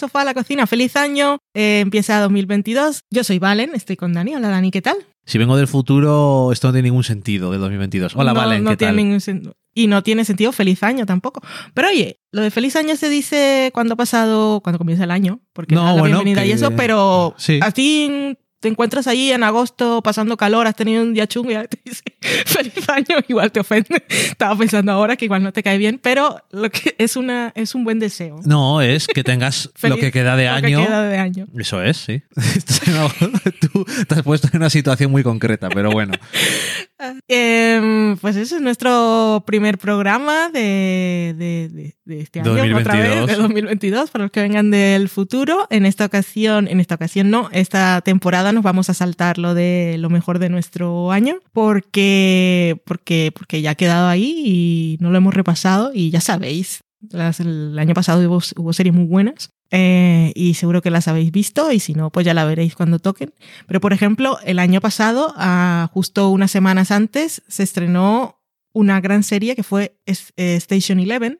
Sofá a la Cocina. Feliz año. Eh, empieza 2022. Yo soy Valen, estoy con Dani. Hola, Dani, ¿qué tal? Si vengo del futuro, esto no tiene ningún sentido del 2022. Hola, no, Valen, no ¿qué tiene tal? ningún sentido. Y no tiene sentido feliz año tampoco. Pero oye, lo de feliz año se dice cuando ha pasado, cuando comienza el año, porque No, bueno, bienvenida y eso, pero Sí. a ti te encuentras ahí en agosto pasando calor, has tenido un día chungo y te dice feliz año, igual te ofende. Estaba pensando ahora que igual no te cae bien, pero lo que es una es un buen deseo. No, es que tengas Feliz- lo que queda de lo año. que queda de año. Eso es, sí. Tú te has puesto en una situación muy concreta, pero bueno. Em, pues ese es nuestro primer programa de, de- de- de este año, otra vez, 2022. de 2022, para los que vengan del futuro. En esta ocasión, en esta ocasión no, esta temporada nos vamos a saltar lo de lo mejor de nuestro año, porque, porque, porque ya ha quedado ahí y no lo hemos repasado y ya sabéis, las- el año pasado hubo, series muy buenas. eh, y seguro que las habéis visto y si no, pues ya la veréis cuando toquen. Pero, por ejemplo, el año pasado, ah, justo unas semanas antes, se estrenó una gran serie que fue eh, Station Eleven,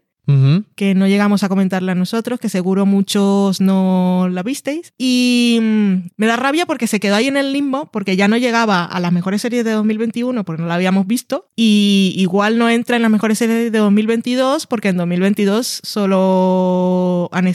Que no llegamos a comentarla nosotros, que seguro muchos no la visteis. Y mm, me da rabia porque se quedó ahí en el limbo, porque ya no llegaba a las mejores series de 2021 porque no la habíamos visto. Y igual no entra en las mejores series de 2022 porque en 2022 solo, han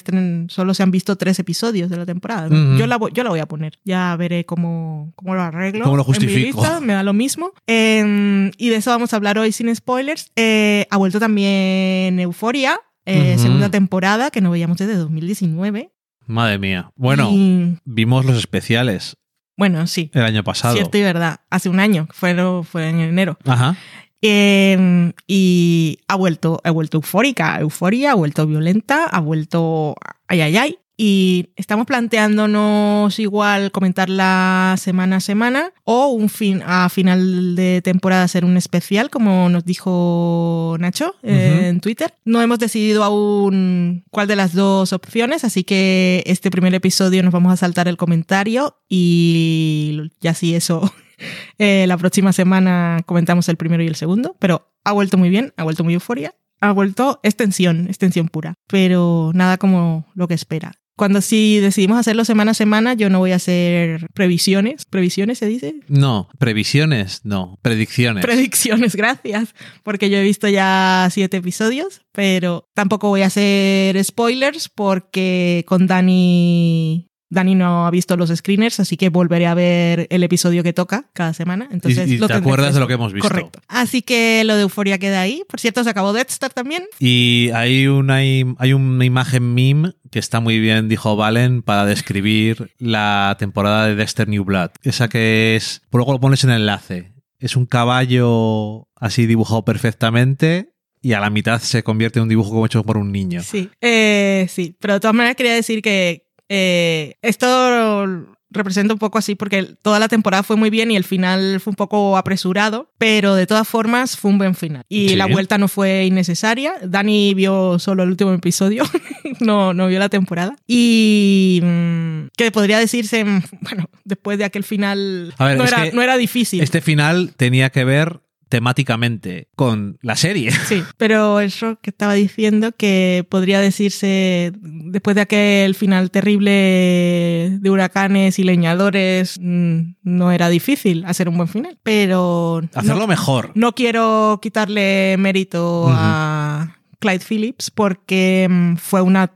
solo se han visto tres episodios de la temporada. Yo, la, voy- yo la voy a poner, ya veré cómo, cómo lo arreglo. Cómo lo justifico. lista, me da lo mismo. Eh, y de eso vamos a hablar hoy sin spoilers. Eh, ha vuelto también Euforia, eh, segunda temporada, que no veíamos desde 2019. Madre mía. Bueno, Y, vimos los especiales bueno, sí. el año pasado. Cierto y verdad. Hace un año, fue, fue en enero. Ajá. Eh, y ha vuelto, ha vuelto eufórica, euforia, ha vuelto violenta, ha vuelto ay, ay, ay. Y estamos planteándonos igual comentarla semana a semana o un fin a final de temporada hacer un especial, como nos dijo Nacho eh, en Twitter. No hemos decidido aún cuál de las dos opciones, así que este primer episodio nos vamos a saltar el comentario y ya sí eso eh, la próxima semana comentamos el primero y el segundo, pero ha vuelto muy bien, ha vuelto muy euforia, ha vuelto extensión, extensión pura, pero nada como lo que espera. Cuando sí decidimos hacerlo semana a semana, yo no voy a hacer previsiones. ¿Previsiones se dice? No, previsiones, no. Predicciones. Predicciones, gracias. Porque yo he visto ya siete episodios, pero tampoco voy a hacer spoilers porque con Dani. Dani no ha visto los screeners, así que volveré a ver el episodio que toca cada semana. Entonces, Y- y lo te acuerdas de lo que hemos visto. Correcto. Así que lo de Euforia queda ahí. Por cierto, se acabó Death Star también. Y hay una, hay una imagen meme que está muy bien, dijo Valen, para describir la temporada de Dexter New Blood. Esa que es. Luego lo pones en el enlace. Es un caballo así dibujado perfectamente y a la mitad se convierte en un dibujo como hecho por un niño. Sí, eh, sí, pero de todas maneras quería decir que eh, esto representa un poco así porque toda la temporada fue muy bien y el final fue un poco apresurado, pero de todas formas fue un buen final. Y Sí. la vuelta no fue innecesaria. Dani vio solo el último episodio, no, no vio la temporada. Y mm, que podría decirse, mm, bueno, después de aquel final ver, no, era, que no era difícil. Este final tenía que ver temáticamente con la serie. Sí, pero eso que estaba diciendo que podría decirse después de aquel final terrible de huracanes y leñadores mm, no era difícil hacer un buen final, pero Hacerlo no, mejor. no quiero quitarle mérito a Clyde Phillips porque mm, fue una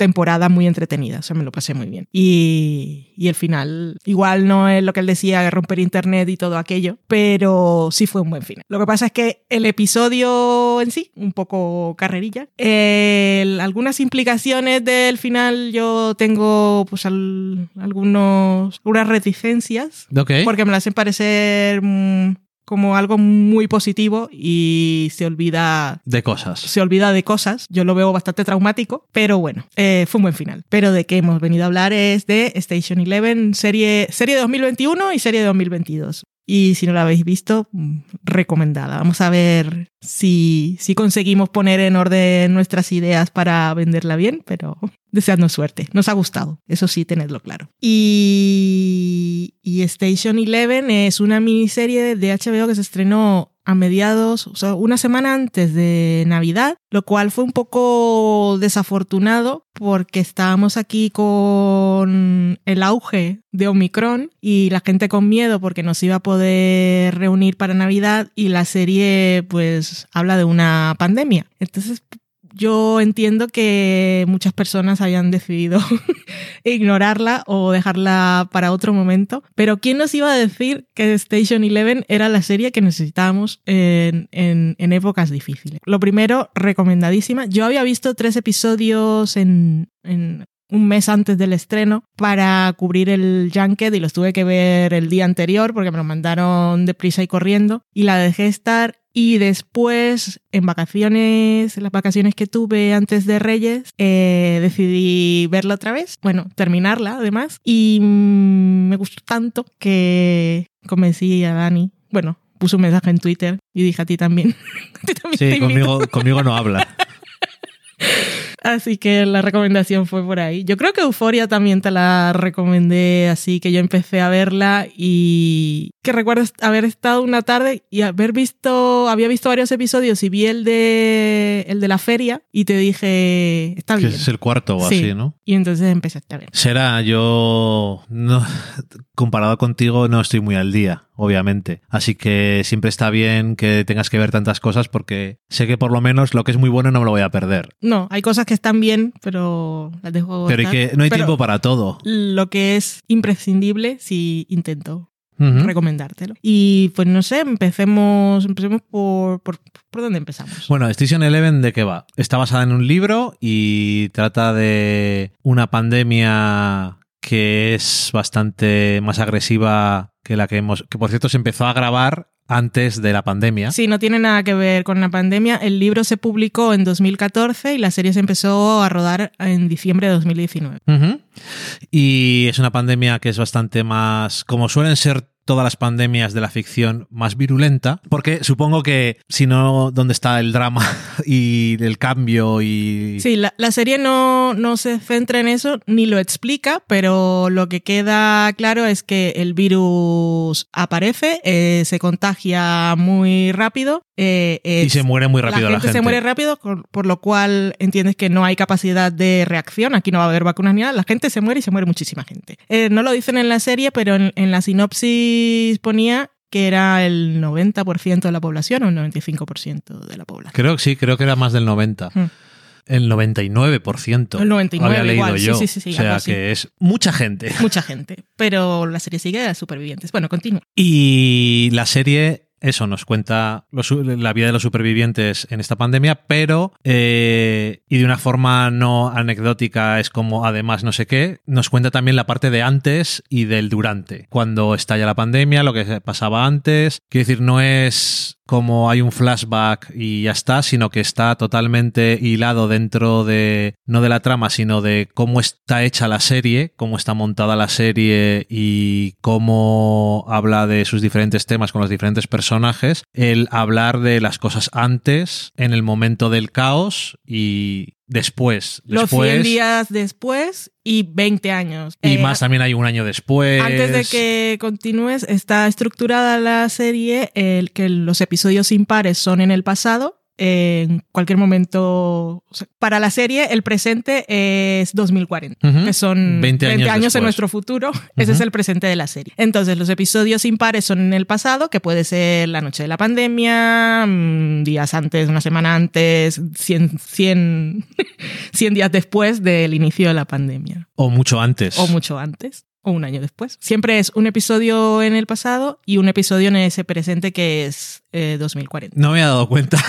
temporada muy entretenida, o sea, me lo pasé muy bien. Y, y el final, igual no es lo que él decía, romper internet y todo aquello, pero sí fue un buen final. Lo que pasa es que el episodio en sí, un poco carrerilla, el- algunas implicaciones del final yo tengo pues al- algunos, algunas reticencias, Ok. porque me las hacen parecer mm, como algo muy positivo y se olvida De cosas. se olvida de cosas. Yo lo veo bastante traumático, pero bueno, eh, fue un buen final. Pero de qué hemos venido a hablar es de Station Eleven, serie, serie de 2021 y serie de 2022. Y si no la habéis visto, mm, recomendada. Vamos a ver si, si conseguimos poner en orden nuestras ideas para venderla bien, pero deseadnos suerte. Nos ha gustado, eso sí, tenedlo claro. Y, y Station Eleven es una miniserie de HBO que se estrenó a mediados, una semana antes de Navidad, lo cual fue un poco desafortunado porque estábamos aquí con el auge de Omicron y la gente con miedo porque nos iba a poder reunir para Navidad y la serie pues habla de una pandemia. Entonces yo entiendo que muchas personas hayan decidido ignorarla o dejarla para otro momento, pero ¿quién nos iba a decir que Station Eleven era la serie que necesitábamos en, en, épocas difíciles? Lo primero, recomendadísima. Yo había visto tres episodios en, en un mes antes del estreno para cubrir el Junket y los tuve que ver el día anterior porque me lo mandaron deprisa y corriendo y la dejé estar y después, en vacaciones, en las vacaciones que tuve antes de Reyes, eh, decidí verla otra vez. Bueno, terminarla además. Y mm, me gustó tanto que convencí a Dani. Bueno, puso un mensaje en Twitter y dije a ti también. sí, conmigo, conmigo no habla. Así que la recomendación fue por ahí. Yo creo que Euforia también te la recomendé, así que yo empecé a verla y que recuerdo haber estado una tarde y haber visto, había visto varios episodios y vi el de el de la feria y te dije, está bien. Que es el cuarto o así, ¿no? Y entonces empezaste a ver. Será, yo no, comparado contigo no estoy muy al día, obviamente. Así que siempre está bien que tengas que ver tantas cosas porque sé que por lo menos lo que es muy bueno no me lo voy a perder. No, hay cosas que están bien, pero las dejo. Pero que no hay tiempo para todo. Lo que es imprescindible, si intento recomendártelo. Y pues no sé, empecemos, empecemos por, por, por, dónde empezamos. Bueno, Station Eleven, ¿de qué va? Está basada en un libro y trata de una pandemia que es bastante más agresiva que la que hemos, que por cierto se empezó a grabar antes de la pandemia. Sí, no tiene nada que ver con la pandemia. El libro se publicó en 2014 y la serie se empezó a rodar en diciembre de 2019. Y es una pandemia que es bastante más, como suelen ser todas las pandemias de la ficción más virulenta, porque supongo que si no, ¿dónde está el drama y el cambio? y Sí, la, serie no, no se centra en eso ni lo explica, pero lo que queda claro es que el virus aparece, eh, se contagia muy rápido. Eh, y se muere muy rápido la gente. se muere rápido, por, lo cual entiendes que no hay capacidad de reacción, aquí no va a haber vacunas ni nada, la gente se muere y se muere muchísima gente. Eh, no lo dicen en la serie, pero en la sinopsis ponía que era el 90% de la población o el 95% de la población. Creo que sí, creo que era más del 90%. Hmm. El 99%. El 99%. Había leído yo. Sí, sí, sí, o sea que es mucha gente. Mucha gente. Pero la serie sigue a supervivientes. Bueno, continúa. Y la serie eso nos cuenta la vida de los supervivientes en esta pandemia, pero eh, y de una forma no anecdótica es como además no sé qué, nos cuenta también la parte de antes y del durante, cuando estalla la pandemia, lo que pasaba antes, quiero decir, no es como hay un flashback y ya está, sino que está totalmente hilado dentro de, no de la trama, sino de cómo está hecha la serie, cómo está montada la serie y cómo habla de sus diferentes temas con los diferentes personajes, el hablar de las cosas antes, en el momento del caos y después. Los 100 días después y 20 años. Y eh, más también hay un año después. Antes de que continúes, está estructurada la serie, el que los episodios impares son en el pasado en cualquier momento. para la serie, el presente es 2040, que son 20 años, en nuestro futuro. Ese es el presente de la serie. Entonces, los episodios impares son en el pasado, que puede ser la noche de la pandemia, mm, días antes, una semana antes, 100, 100, 100 días después del inicio de la pandemia. O mucho antes. O mucho antes o un año después. Siempre es un episodio en el pasado y un episodio en ese presente que es 2040. Eh, no me he dado cuenta.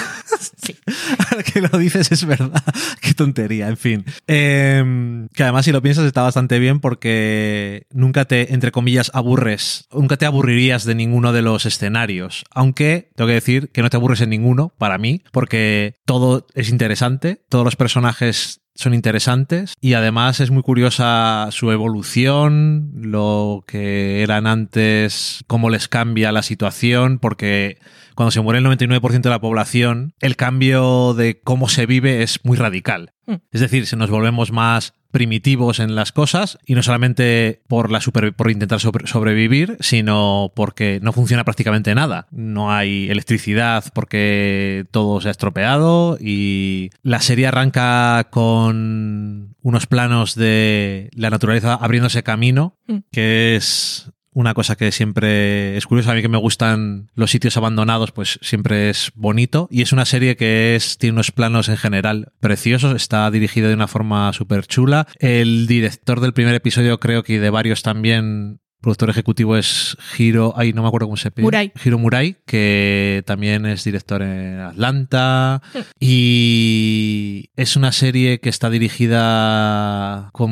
Sí. Ahora que lo dices es verdad. Qué tontería, en fin. Em, que además si lo piensas está bastante bien porque nunca te, entre comillas, aburres. Nunca te aburrirías de ninguno de los escenarios. Aunque tengo que decir que no te aburres en ninguno, para mí, porque todo es interesante. Todos los personajes son interesantes y además es muy curiosa su evolución, lo que eran antes, cómo les cambia la situación, porque cuando se muere el 99% de la población, el cambio de cómo se vive es muy radical. Hmm. Es decir, si nos volvemos más primitivos en las cosas y no solamente por, la super, por intentar sobrevivir, sino porque no funciona prácticamente nada. No hay electricidad porque todo se ha estropeado y la serie arranca con unos planos de la naturaleza abriéndose camino, mm. que es una cosa que siempre es curiosa, a mí que me gustan los sitios abandonados, pues siempre es bonito. Y es una serie que es, tiene unos planos en general preciosos, está dirigida de una forma súper chula. El director del primer episodio creo que de varios también productor ejecutivo es Hiro, ay, no me acuerdo cómo se pide. Murai. Hiro Murai, que también es director en Atlanta. y es una serie que está dirigida con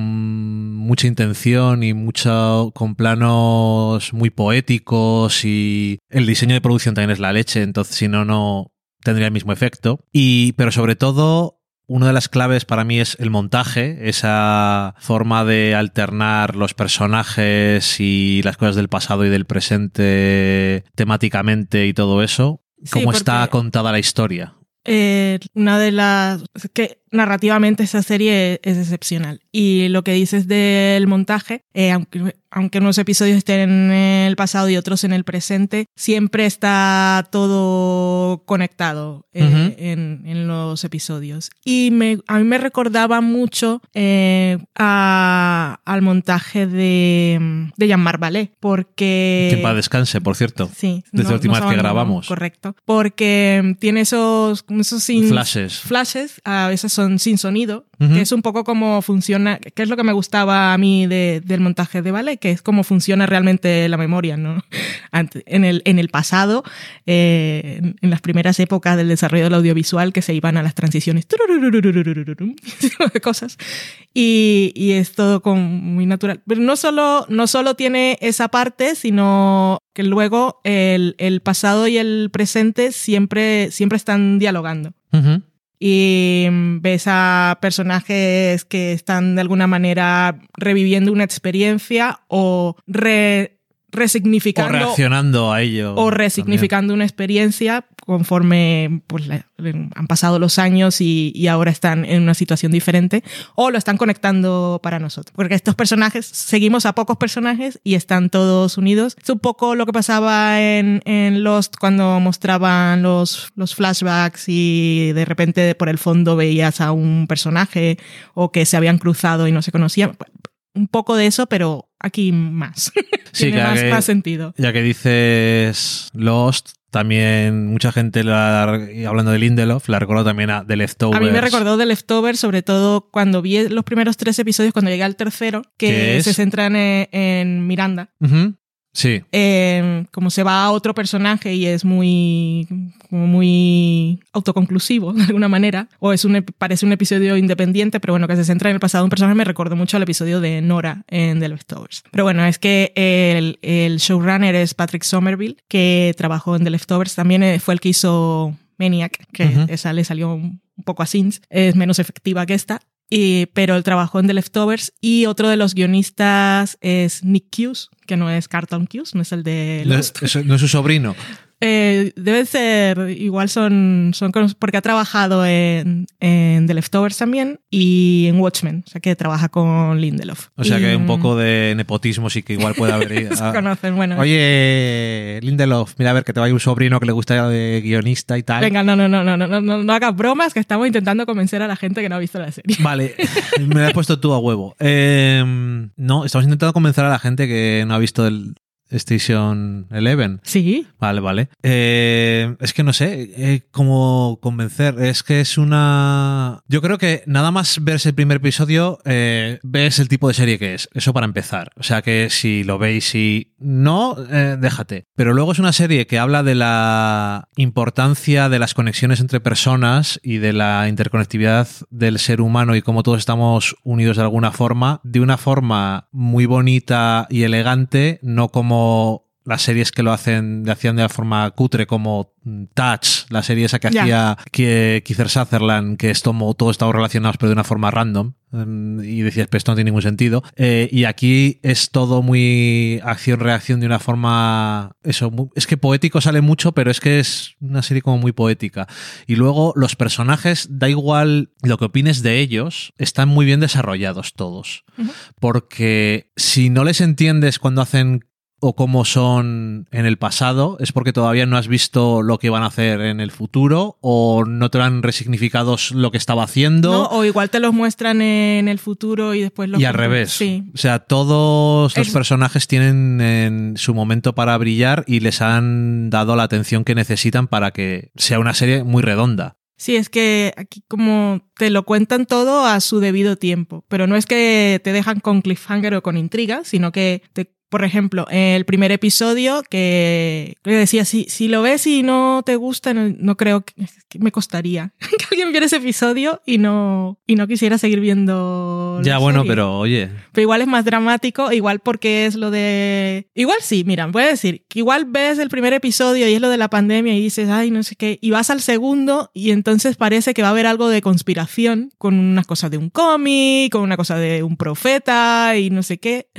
mucha intención y mucho, con planos muy poéticos y el diseño de producción también es la leche, entonces si no, no tendría el mismo efecto. Y, pero sobre todo, una de las claves para mí es el montaje, esa forma de alternar los personajes y las cosas del pasado y del presente temáticamente y todo eso. cómo está contada la historia. Eh, una de las que narrativamente esa serie es excepcional y lo que dices del montaje eh, aunque aunque unos episodios estén en el pasado y otros en el presente, siempre está todo conectado eh, en, los episodios. Y me, a mí me recordaba mucho eh, al montaje de, de Jean-Marc Ballet, porque... Que para descanse, por cierto. Sí. Desde la última vez que grabamos. Correcto. Porque tiene esos, esos flashes. Flashes, a veces son sin sonido, que es un poco como funciona, que es lo que me gustaba a mí del montaje de ballet, que es cómo funciona realmente la memoria, ¿no? En el, en el pasado, eh, en las primeras épocas del desarrollo del audiovisual, que se iban a las transiciones, de cosas, y, y, es todo como muy natural. Pero no solo, no solo tiene esa parte, sino que luego el, el pasado y el presente siempre, siempre están dialogando y ves a personajes que están de alguna manera reviviendo una experiencia o resignificando. O reaccionando a ello. O resignificando una experiencia conforme pues, han pasado los años y, ahora están en una situación diferente. O lo están conectando para nosotros. Porque estos personajes, seguimos a pocos personajes y están todos unidos. Es un poco lo que pasaba en, en Lost cuando mostraban los, los flashbacks y de repente por el fondo veías a un personaje o que se habían cruzado y no se conocían un poco de eso, pero aquí más. Sí, Tiene más, más, sentido. Ya que dices Lost, también mucha gente, hablando de Lindelof, la recordó también a The Leftovers. A mí me recordó The Leftovers, sobre todo cuando vi los primeros tres episodios, cuando llegué al tercero, que se centran en, Miranda. Sí. Eh, como se va a otro personaje y es muy, muy autoconclusivo de alguna manera, o es un, parece un episodio independiente, pero bueno, que se centra en el pasado de un personaje, me recordó mucho al episodio de Nora en The Leftovers. Pero bueno, es que el, el showrunner es Patrick Somerville, que trabajó en The Leftovers, también eh, fue el que hizo Maniac, que esa le salió un poco a Sins, es menos efectiva que esta, pero él trabajó en The Leftovers y otro de los guionistas es Nick Hughes, que no es Carlton Hughes, no es el de... no es su sobrino. Eh, deben ser, igual son, son porque ha trabajado en, en, The Leftovers también y en Watchmen, o sea que trabaja con Lindelof. O sea que hay un poco de nepotismo sí que igual puede haber. Se conocen, bueno. Oye, Lindelof, mira a ver que te va a ir un sobrino que le gusta de guionista y tal. Venga, no, no, no, no, no, no, no, no hagas bromas que estamos intentando convencer a la gente que no ha visto la serie. Vale, me la has puesto tú a huevo. Eh, no, estamos intentando convencer a la gente que no ha visto el, Station Eleven. Sí. Vale, vale. Eh, es que no sé eh, cómo convencer. Es que es una. Yo creo que nada más verse el primer episodio, eh, ves el tipo de serie que es. Eso para empezar. O sea que si lo veis y no, déjate. Pero luego es una serie que habla de la importancia de las conexiones entre personas y de la interconectividad del ser humano y cómo todos estamos unidos de alguna forma, de una forma muy bonita y elegante, no como las series que lo hacen, le hacían de la forma cutre como Touch, la serie esa que hacía que Kiefer Sutherland, que es como todo estaba relacionado pero de una forma random. mm, Y decías, pero esto no tiene ningún sentido. Eh, y aquí es todo muy acción-reacción de una forma. Eso, es que poético sale mucho, pero es que es una serie como muy poética. Y luego los personajes, da igual lo que opines de ellos, están muy bien desarrollados todos. Porque si no les entiendes cuando hacen o cómo son en el pasado, es porque todavía no has visto lo que van a hacer en el futuro o no te han resignificado lo que estaba haciendo. ¿no? O igual te los muestran en el futuro y después los Y al revés. Sí. O sea, todos los Es- personajes tienen en su momento para brillar y les han dado la atención que necesitan para que sea una serie muy redonda. Sí, es que aquí como te lo cuentan todo a su debido tiempo, pero no es que te dejan con cliffhanger o con intriga, sino que te por ejemplo, el primer episodio que, que decía, si, si lo ves y no te gusta, no, no creo que, que me costaría que alguien viera ese episodio y no, y no quisiera seguir viendo. Ya, bueno, serie. pero oye, Pero igual es más dramático, igual porque es lo de... Igual sí, mira, voy a decir, que igual ves el primer episodio y es lo de la pandemia y dices, ay, no sé qué, y vas al segundo y entonces parece que va a haber algo de conspiración con unas cosas de un cómic, con una cosa de un profeta y no sé qué,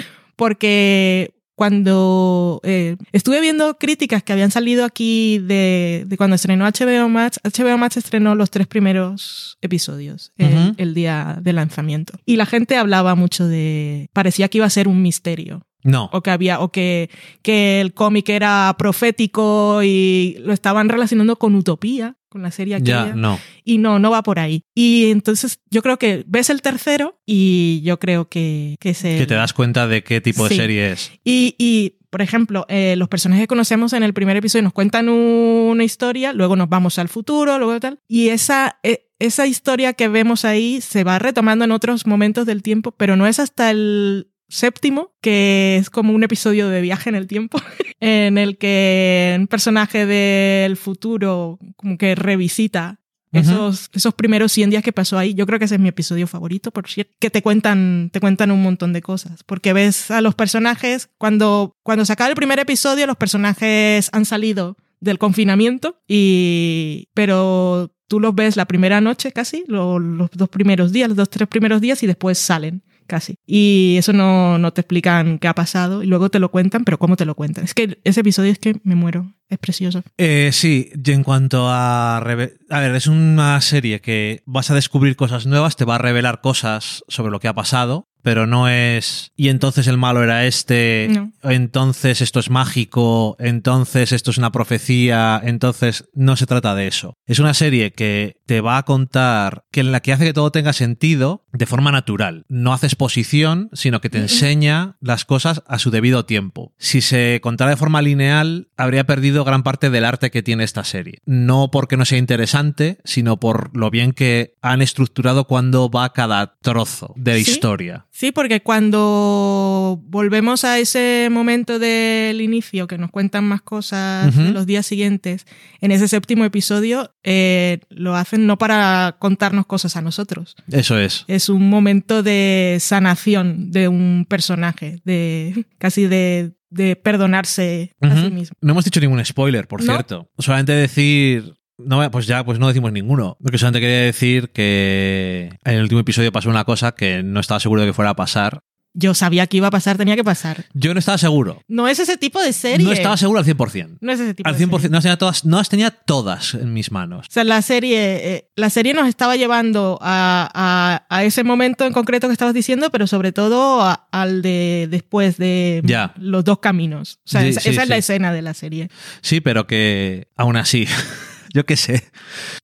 porque cuando eh, estuve viendo críticas que habían salido aquí de, de cuando estrenó HBO Max, HBO Max estrenó los tres primeros episodios el, el día de lanzamiento. Y la gente hablaba mucho de... parecía que iba a ser un misterio. No. O que había, o que, que el cómic era profético y lo estaban relacionando con Utopía, con la serie aquella. Ya, no. Y no, no va por ahí. Y entonces yo creo que ves el tercero y yo creo que, que es el- Que te das cuenta de qué tipo de serie es. y, y, por ejemplo, eh, los personajes que conocemos en el primer episodio nos cuentan una historia, luego nos vamos al futuro, luego tal. Y esa, eh, esa historia que vemos ahí se va retomando en otros momentos del tiempo, pero no es hasta el séptimo, que es como un episodio de viaje en el tiempo, en el que un personaje del futuro como que revisita esos, esos primeros 100 días que pasó ahí, yo creo que ese es mi episodio favorito, por cierto, que te cuentan, te cuentan un montón de cosas, porque ves a los personajes, cuando, cuando se acaba el primer episodio, los personajes han salido del confinamiento, y, pero tú los ves la primera noche casi, lo- los dos primeros días, los dos, tres primeros días, y después salen casi. Y eso no, no te explican qué ha pasado, y luego te lo cuentan, pero ¿cómo te lo cuentan? Es que ese episodio es que me muero, es precioso. Eh, sí, y en cuanto a... reve- A ver, es una serie que vas a descubrir cosas nuevas, te va a revelar cosas sobre lo que ha pasado, pero no es... Y entonces el malo era este, No. entonces esto es mágico, entonces esto es una profecía, entonces no se trata de eso. Es una serie que te va a contar, que en la que hace que todo tenga sentido de forma natural. No hace exposición, sino que te enseña las cosas a su debido tiempo. Si se contara de forma lineal, habría perdido gran parte del arte que tiene esta serie. No porque no sea interesante, sino por lo bien que han estructurado cuando va cada trozo de la Sí. historia. Sí, porque cuando volvemos a ese momento del inicio, que nos cuentan más cosas de los días siguientes, en ese séptimo episodio, eh, lo hacen no para contarnos cosas a nosotros. Eso es. Es un momento de sanación de un personaje, de casi de, de perdonarse a sí mismo. No hemos dicho ningún spoiler, por No. cierto. Solamente decir. No, pues ya, pues no decimos ninguno. Porque solamente quería decir que en el último episodio pasó una cosa que no estaba seguro de que fuera a pasar. Yo sabía que iba a pasar, tenía que pasar. Yo no estaba seguro. No es ese tipo de serie. No estaba seguro al 100%. No es ese tipo Al de 100%. serie. No las tenía todas, no las tenía todas en mis manos. O sea, la serie, eh, la serie nos estaba llevando a, a- a ese momento en concreto que estabas diciendo, pero sobre todo a- al de después de Ya. los dos caminos. O sea, Sí, esa, sí, esa es la escena de la serie. Sí, pero que aún así. Yo qué sé.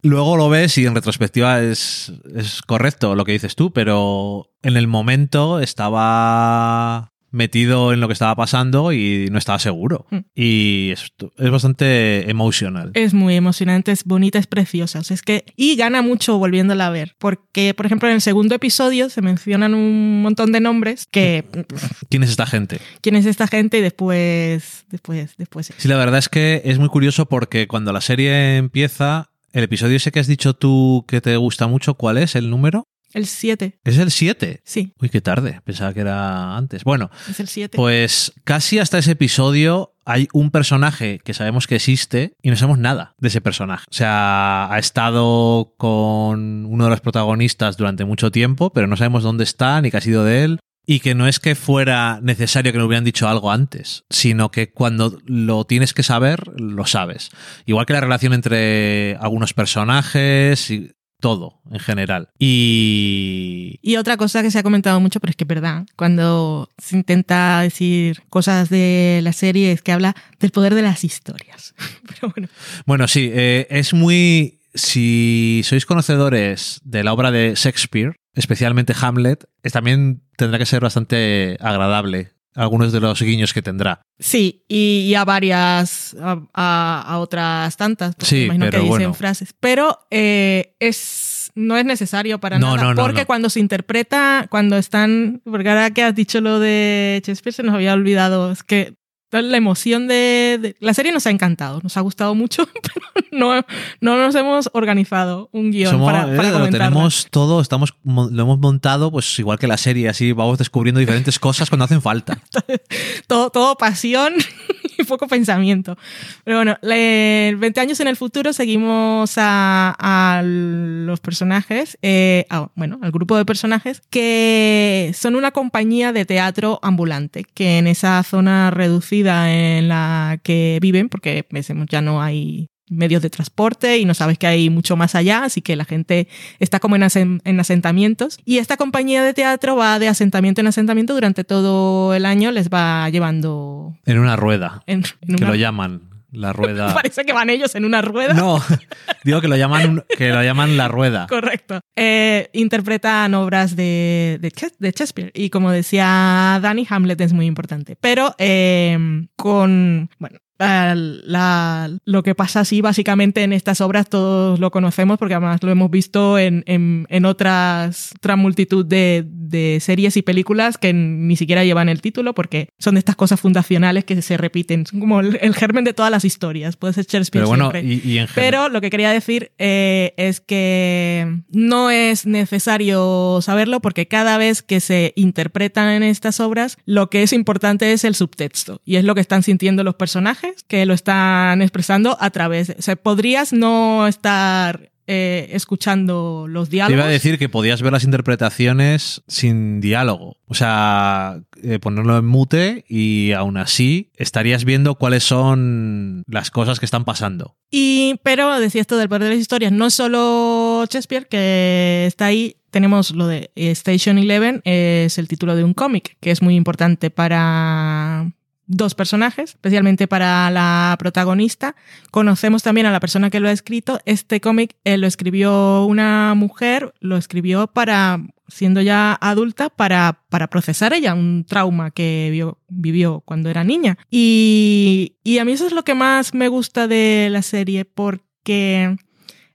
Luego lo ves y en retrospectiva es, es correcto lo que dices tú, pero en el momento estaba metido en lo que estaba pasando y no estaba seguro. Mm. Y es, es bastante emocional. Es muy emocionante, es bonita, es preciosa. O sea, es que, y gana mucho volviéndola a ver. Porque, por ejemplo, en el segundo episodio se mencionan un montón de nombres que. ¿Quién es esta gente? ¿Quién es esta gente? Y después. Después, después. Sí, la verdad es que es muy curioso porque cuando la serie empieza, el episodio ese que has dicho tú que te gusta mucho, ¿cuál es el número? El 7. ¿Es el 7? Sí. Uy, qué tarde. Pensaba que era antes. Bueno. Es el 7. Pues casi hasta ese episodio hay un personaje que sabemos que existe y no sabemos nada de ese personaje. O sea, ha estado con uno de los protagonistas durante mucho tiempo, pero no sabemos dónde está ni qué ha sido de él. Y que no es que fuera necesario que nos hubieran dicho algo antes, sino que cuando lo tienes que saber, lo sabes. Igual que la relación entre algunos personajes y todo en general. Y... Y otra cosa que se ha comentado mucho, pero es que es verdad, cuando se intenta decir cosas de la serie es que habla del poder de las historias. pero bueno. Bueno, sí, eh, es muy... Si sois conocedores de la obra de Shakespeare, especialmente Hamlet, es, también tendrá que ser bastante agradable algunos de los guiños que tendrá. Sí, y, y a varias, a, a, a otras tantas, porque Sí, imagino pero que dicen bueno. frases. Pero eh, es no es necesario para No, nada, no, no, porque cuando se interpreta, cuando están, porque ahora que has dicho lo de Shakespeare se nos había olvidado, es que la emoción de, de- la serie nos ha encantado, nos ha gustado mucho, pero no, no nos hemos organizado un guion Somos- para, para eh, lo tenemos todo, estamos, mo- lo hemos montado pues igual que la serie, así vamos descubriendo diferentes cosas cuando hacen falta. todo, todo pasión y poco pensamiento. Pero bueno, le- 20 años en el futuro seguimos a, a los personajes, eh, a- bueno, al grupo de personajes que son una compañía de teatro ambulante, que en esa zona reducida en la que viven, porque ya no hay medios de transporte y no sabes que hay mucho más allá, así que la gente está como en, asen- en asentamientos. Y esta compañía de teatro va de asentamiento en asentamiento durante todo el año, les va llevando En una rueda, en, en que una- lo llaman la rueda. Parece que van ellos en una rueda. No, digo que lo llaman, un- que lo llaman la rueda. Correcto. Eh, interpretan obras de, de Shakespeare. Y como decía Dani, Hamlet es muy importante. Pero eh, con, bueno, la- la- lo que pasa así básicamente en estas obras todos lo conocemos porque además lo hemos visto en, en, en otras, otra multitud de, de series y películas que ni siquiera llevan el título porque son de estas cosas fundacionales que se repiten. Son como el, el germen de todas las historias. Puede ser Shakespeare Pero bueno, siempre. y, y en. Pero lo que quería decir eh, es que no es necesario saberlo porque cada vez que se interpretan en estas obras, lo que es importante es el subtexto y es lo que están sintiendo los personajes que lo están expresando a través. De, o sea, podrías no estar eh, escuchando los Te diálogos. iba a decir que podías ver las interpretaciones sin diálogo. O sea, eh, ponerlo en mute y aún así estarías viendo cuáles son las cosas que están pasando. Y, pero decía esto del poder de las historias, no solo Shakespeare, que está ahí, tenemos lo de Station Eleven, es el título de un cómic, que es muy importante para dos personajes, especialmente para la protagonista. Conocemos también a la persona que lo ha escrito. Este cómic eh, lo escribió una mujer, lo escribió para, siendo ya adulta, para, para procesar ella un trauma que vivió cuando era niña. Y, y a mí eso es lo que más me gusta de la serie, porque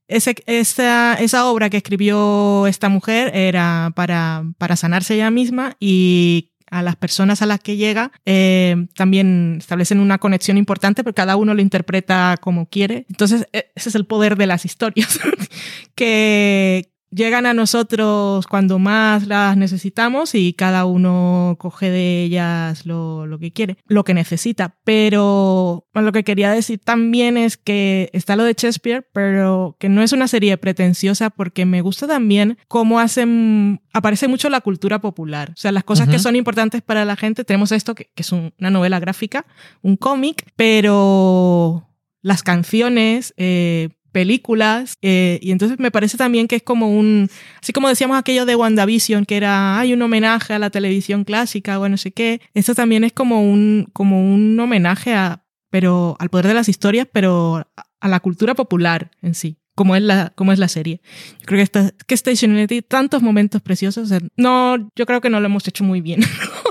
ese- esa, esa obra que escribió esta mujer era para, para sanarse ella misma y a las personas a las que llega eh, también establecen una conexión importante porque cada uno lo interpreta como quiere. Entonces, e- ese es el poder de las historias, que llegan a nosotros cuando más las necesitamos y cada uno coge de ellas lo, lo que quiere, lo que necesita. Pero lo que quería decir también es que está lo de Shakespeare, pero que no es una serie pretenciosa porque me gusta también cómo hacen, aparece mucho la cultura popular. O sea, las cosas que son importantes para la gente, tenemos esto que, que es un- una novela gráfica, un cómic, pero las canciones, eh, películas, eh, y entonces me parece también que es como un, así como decíamos aquello de WandaVision, que era, hay un homenaje a la televisión clásica o no sé qué, esto también es como un, como un homenaje a, pero al poder de las historias, pero a, la cultura popular en sí. Como es, la, como es la serie. Yo creo que, esta, que Station tiene tantos momentos preciosos. o sea, no, yo creo que no lo hemos hecho muy bien.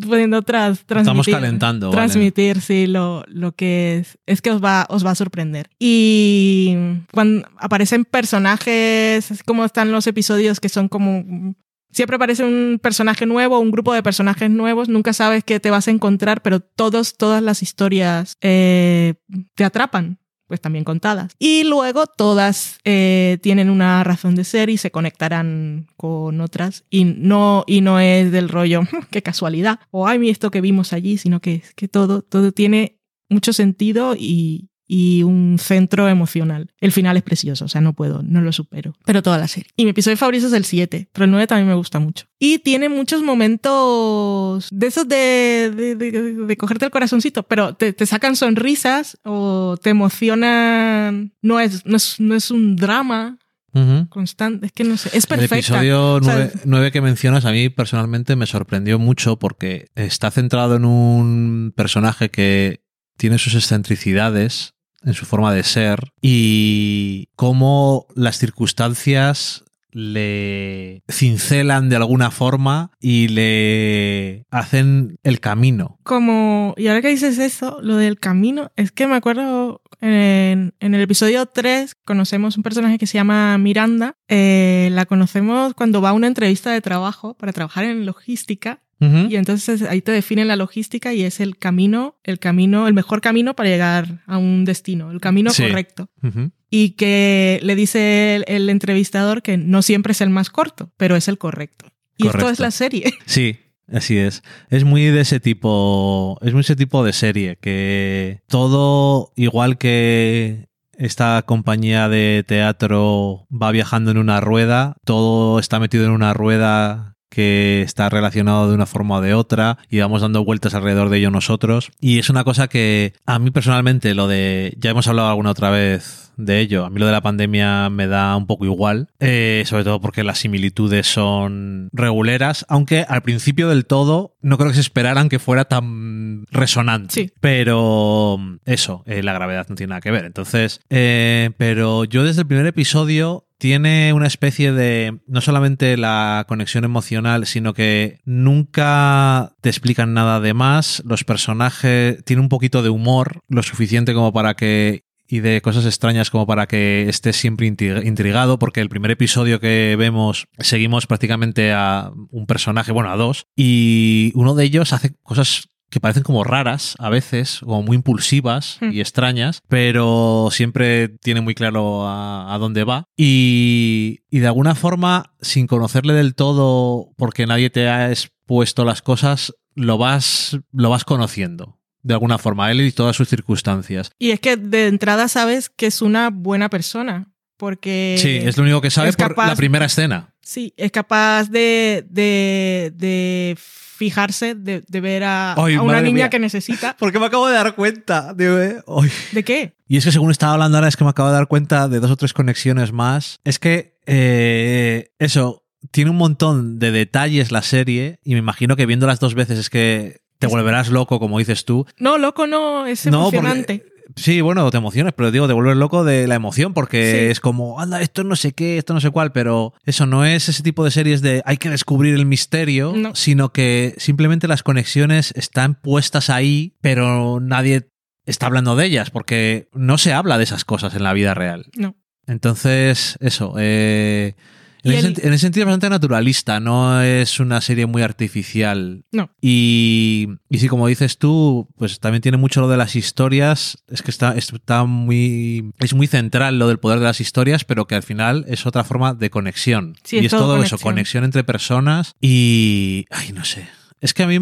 Pudiendo tras, transmitir. Estamos calentando. ¿vale? transmitir, sí, lo, lo que es, es que os va, os va a sorprender. Y cuando aparecen personajes, así como están los episodios que son como... Siempre aparece un personaje nuevo, un grupo de personajes nuevos, nunca sabes qué te vas a encontrar, pero todos, todas las historias eh, te atrapan. Pues también contadas. Y luego todas eh, tienen una razón de ser y se conectarán con otras. Y no, y no es del rollo, qué casualidad, o ay, esto que vimos allí, sino que, que todo, todo tiene mucho sentido y, y un centro emocional. El final es precioso, o sea, no puedo, no lo supero. Pero toda la serie. Y mi episodio favorito es el 7, pero el 9 también me gusta mucho. Y tiene muchos momentos de esos de, de, de, cogerte el corazoncito, pero te, te, sacan sonrisas o te emocionan. No es, no es, no es un drama. Uh -huh. Constante, es que no sé, es perfecta. El episodio 9, o sea, que mencionas a mí personalmente me sorprendió mucho porque está centrado en un personaje que tiene sus excentricidades en su forma de ser y cómo las circunstancias le cincelan de alguna forma y le hacen el camino. Como, y ahora que dices eso, lo del camino, es que me acuerdo en, en el episodio 3 conocemos un personaje que se llama Miranda. Eh, la conocemos cuando va a una entrevista de trabajo para trabajar en logística Uh -huh. Y entonces ahí te definen la logística y es el camino, el camino, el mejor camino para llegar a un destino, el camino sí. correcto. Uh -huh. Y que le dice el, el, entrevistador que no siempre es el más corto, pero es el correcto. Y correcto. esto es la serie. Sí. Así es. Es muy de ese tipo. Es muy ese tipo de serie. Que todo, igual que esta compañía de teatro va viajando en una rueda, todo está metido en una rueda que está relacionado de una forma o de otra y vamos dando vueltas alrededor de ello nosotros. Y es una cosa que a mí personalmente, lo de, ya hemos hablado alguna otra vez de ello, a mí lo de la pandemia me da un poco igual, eh, sobre todo porque las similitudes son reguleras, aunque al principio del todo no creo que se esperaran que fuera tan resonante. Sí. Pero eso, eh, la gravedad no tiene nada que ver. Entonces, eh, pero yo desde el primer episodio tiene una especie de no solamente la conexión emocional, sino que nunca te explican nada de más. Los personajes tienen un poquito de humor, lo suficiente como para que y de cosas extrañas como para que estés siempre intrigado, porque el primer episodio que vemos seguimos prácticamente a un personaje, bueno, a dos, y uno de ellos hace cosas que parecen como raras a veces, como muy impulsivas Hmm. y extrañas, pero siempre tiene muy claro a, a dónde va. Y, y de alguna forma, sin conocerle del todo, porque nadie te ha expuesto las cosas, lo vas, lo vas conociendo. De alguna forma, él y todas sus circunstancias. Y es que de entrada sabes que es una buena persona. Porque. Sí, es lo único que sabes es por la primera escena. Sí, es capaz de, de, de fijarse, de, de ver a, Ay, a una niña mía. que necesita. Porque me acabo de dar cuenta. de- ay. ¿De qué? Y es que según estaba hablando ahora, es que me acabo de dar cuenta de dos o tres conexiones más. Es que eh, eso, tiene un montón de detalles la serie y me imagino que viendo las dos veces es que te volverás loco, como dices tú. No, loco, no, es No, emocionante. Sí, bueno, te emocionas, pero digo, te vuelves loco de la emoción porque Sí. es como, anda, esto no sé qué, esto no sé cuál, pero eso no es ese tipo de series de hay que descubrir el misterio, No. sino que simplemente las conexiones están puestas ahí, pero nadie está hablando de ellas porque no se habla de esas cosas en la vida real. No. Entonces, eso, eh, en, ese, el- en ese sentido es bastante naturalista, no es una serie muy artificial. No. Y, y sí, como dices tú, pues también tiene mucho lo de las historias, es que está, está muy, es muy central lo del poder de las historias, pero que al final es otra forma de conexión. Sí, y es es todo todo eso, conexión. conexión entre personas y, ay, no sé. Es que a mí,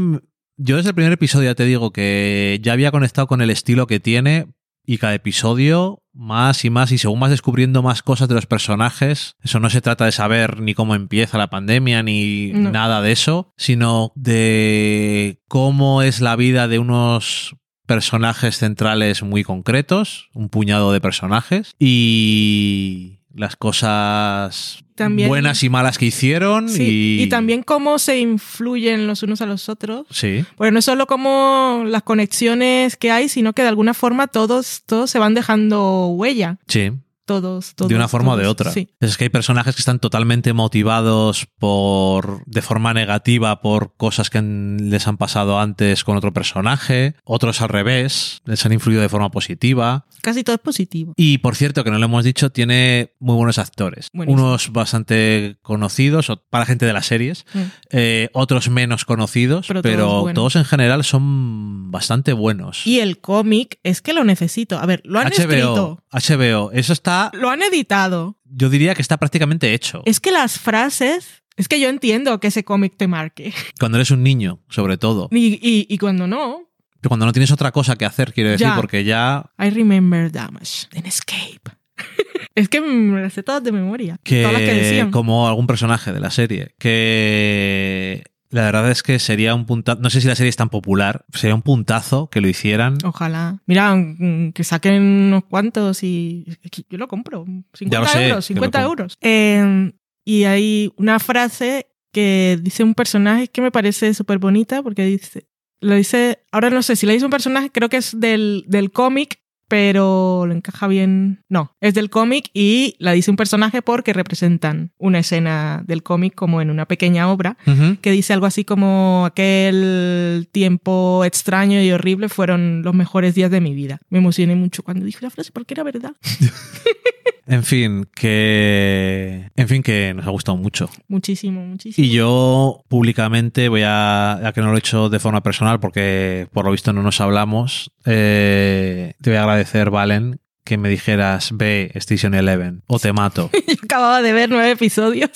yo desde el primer episodio ya te digo que ya había conectado con el estilo que tiene, y cada episodio más y más y según vas descubriendo más cosas de los personajes, eso no se trata de saber ni cómo empieza la pandemia ni No. nada de eso, sino de cómo es la vida de unos personajes centrales muy concretos, un puñado de personajes y las cosas También- buenas y malas que hicieron Sí, y, y... también cómo se influyen los unos a los otros. sí, Porque no es solo como las conexiones que hay, sino que de alguna forma todos, todos se van dejando huella. sí. Todos, todos. de una forma o de otra. Sí. Es que hay personajes que están totalmente motivados por de forma negativa por cosas que han- les han pasado antes con otro personaje, otros al revés, les han influido de forma positiva. Casi todo es positivo. Y por cierto, que no lo hemos dicho, tiene muy buenos actores. Buenísimo. Unos bastante conocidos para gente de las series, Mm. eh, otros menos conocidos, Pero pero, todos en general son bastante buenos. Y el cómic es que lo necesito. A ver, lo han escrito, HBO, HBO, eso está, lo han editado. yo diría que está prácticamente hecho. Es que las frases, es que yo entiendo que ese cómic te marque. Cuando eres un niño, sobre todo. Y, y, y cuando no, Pero cuando no tienes otra cosa que hacer, quiero decir, Ya. porque ya I remember damage, then escape. es que me las sé todas de memoria. todas las que que decían. como algún personaje de la serie, que la verdad es que sería un puntazo, no sé si la serie es tan popular, sería un puntazo que lo hicieran. Ojalá. Mira, mm, que saquen unos cuantos y yo lo compro. 50 Ya lo sé, euros, que lo 50 compro. euros. Eh, y hay una frase que dice un personaje que me parece súper bonita porque dice, lo dice, ahora no sé si le dice un personaje, creo que es del, del cómic, pero lo encaja bien. No, es del cómic y la dice un personaje porque representan una escena del cómic como en una pequeña obra que dice algo así como aquel tiempo extraño y horrible fueron los mejores días de mi vida. Me emocioné mucho cuando dije la frase porque era verdad. En fin, que en fin que nos ha gustado mucho. Muchísimo, muchísimo. Y yo públicamente voy a, ya que no lo he hecho de forma personal porque por lo visto no nos hablamos, eh, te voy a agradecer, Valen, que me dijeras ve Station Eleven o te mato. Yo acababa de ver nueve episodios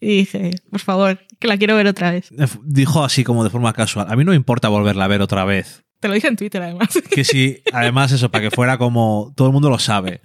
y dije, por favor, que la quiero ver otra vez. Dijo así como de forma casual. A mí no me importa volverla a ver otra vez. Te lo dije en Twitter además. Que si, además eso, para que fuera como todo el mundo lo sabe.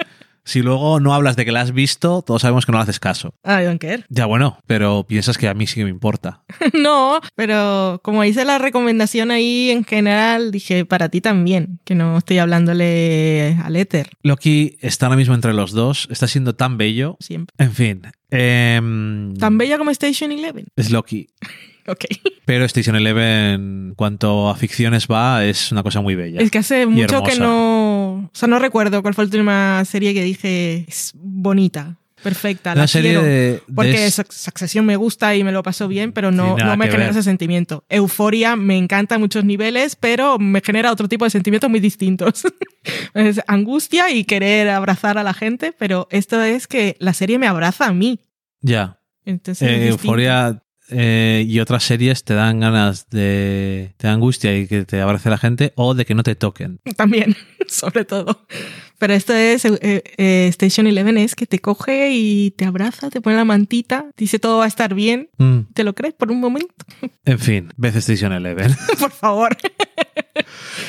Si luego no hablas de que la has visto, todos sabemos que no le haces caso. Ah, I don't care. Ya bueno, pero piensas que a mí sí que me importa. No, pero como hice la recomendación ahí en general, dije para ti también, que no estoy hablándole al éter Loki está ahora mismo entre los dos, está siendo tan bello. siempre. En fin. em, Tan bella como Station Eleven. Es Loki. Ok. Pero Station Eleven, en cuanto a ficciones va, es una cosa muy bella. Es que hace mucho que no. O sea, no recuerdo cuál fue la última serie que dije es bonita, perfecta. La, serie quiero. de, de Porque Suc- Succession me gusta y me lo paso bien, pero no, no me genera ver. ese sentimiento. Euforia me encanta a muchos niveles, pero me genera otro tipo de sentimientos muy distintos. es angustia y querer abrazar a la gente, pero esto es que la serie me abraza a mí. Ya. Entonces, es Eh. Euforia eh, y otras series te dan ganas de. te da angustia y que te abrace la gente o de que no te toquen. También, sobre todo. Pero esto es, eh, eh, Station Eleven es que te coge y te abraza, te pone la mantita, dice todo va a estar bien. Mm, ¿Te lo crees por un momento? En fin, Beth Station Eleven. por favor.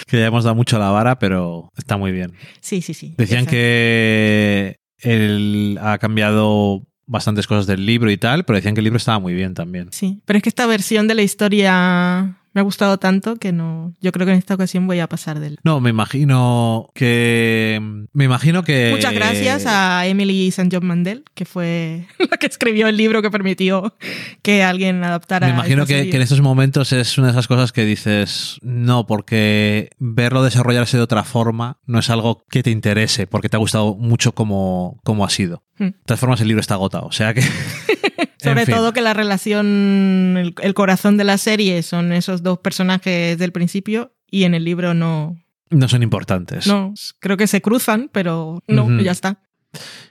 que ya hemos dado mucho la vara, pero está muy bien. Sí, sí, sí. Decían Exacto. que él ha cambiado bastantes cosas del libro y tal, pero decían que el libro estaba muy bien también. Sí, pero es que esta versión de la historia me ha gustado tanto que no. Yo creo que en esta ocasión voy a pasar del. No, me imagino que. Me imagino que. Muchas gracias a Emily St. John Mandel, que fue la que escribió el libro que permitió que alguien adaptara. Me imagino que, en estos momentos es una de esas cosas que dices, no, porque verlo desarrollarse de otra forma no es algo que te interese, porque te ha gustado mucho como, como ha sido. Hmm. De todas formas, el libro está agotado, o sea que... Sobre En fin. todo que la relación, el, el corazón de la serie son esos dos personajes del principio y en el libro no. No son importantes. No, creo que se cruzan, pero no, Ujú. ya está.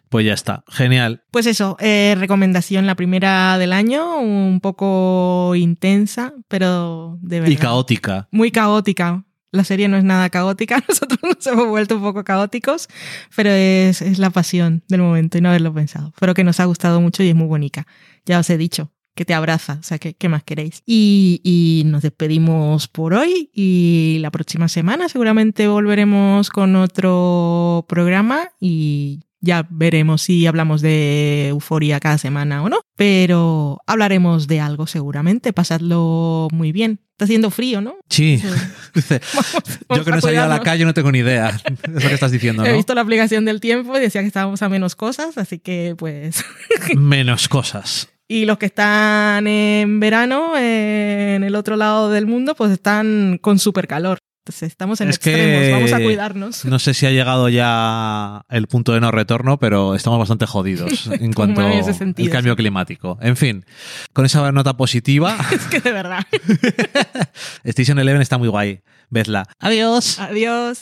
Pues ya está. Genial. Pues eso, eh, recomendación la primera del año, un poco intensa, pero de verdad. Y caótica. Muy caótica. La serie no es nada caótica, nosotros nos hemos vuelto un poco caóticos, pero es, es la pasión del momento y no haberlo pensado. Pero que nos ha gustado mucho y es muy bonita. Ya os he dicho, que te abraza, o sea, ¿qué, qué más queréis? Y, y nos despedimos por hoy y la próxima semana seguramente volveremos con otro programa y ya veremos si hablamos de euforia cada semana o no, pero hablaremos de algo seguramente, pasadlo muy bien. Está haciendo frío, ¿no? Sí. Sí. Dice, Vamos yo que no he salido a la calle no tengo ni idea. Es lo que estás diciendo, He visto la aplicación del tiempo y decía que estábamos a menos cosas, así que pues... Menos cosas. Y los que están en verano, eh, en el otro lado del mundo, pues están con súper calor. Entonces estamos en extremos, vamos a cuidarnos. No sé si ha llegado ya el punto de no retorno, pero estamos bastante jodidos en cuanto al cambio climático. En fin, con esa nota positiva. es que de verdad. Station Eleven está muy guay. Vedla. Adiós. Adiós.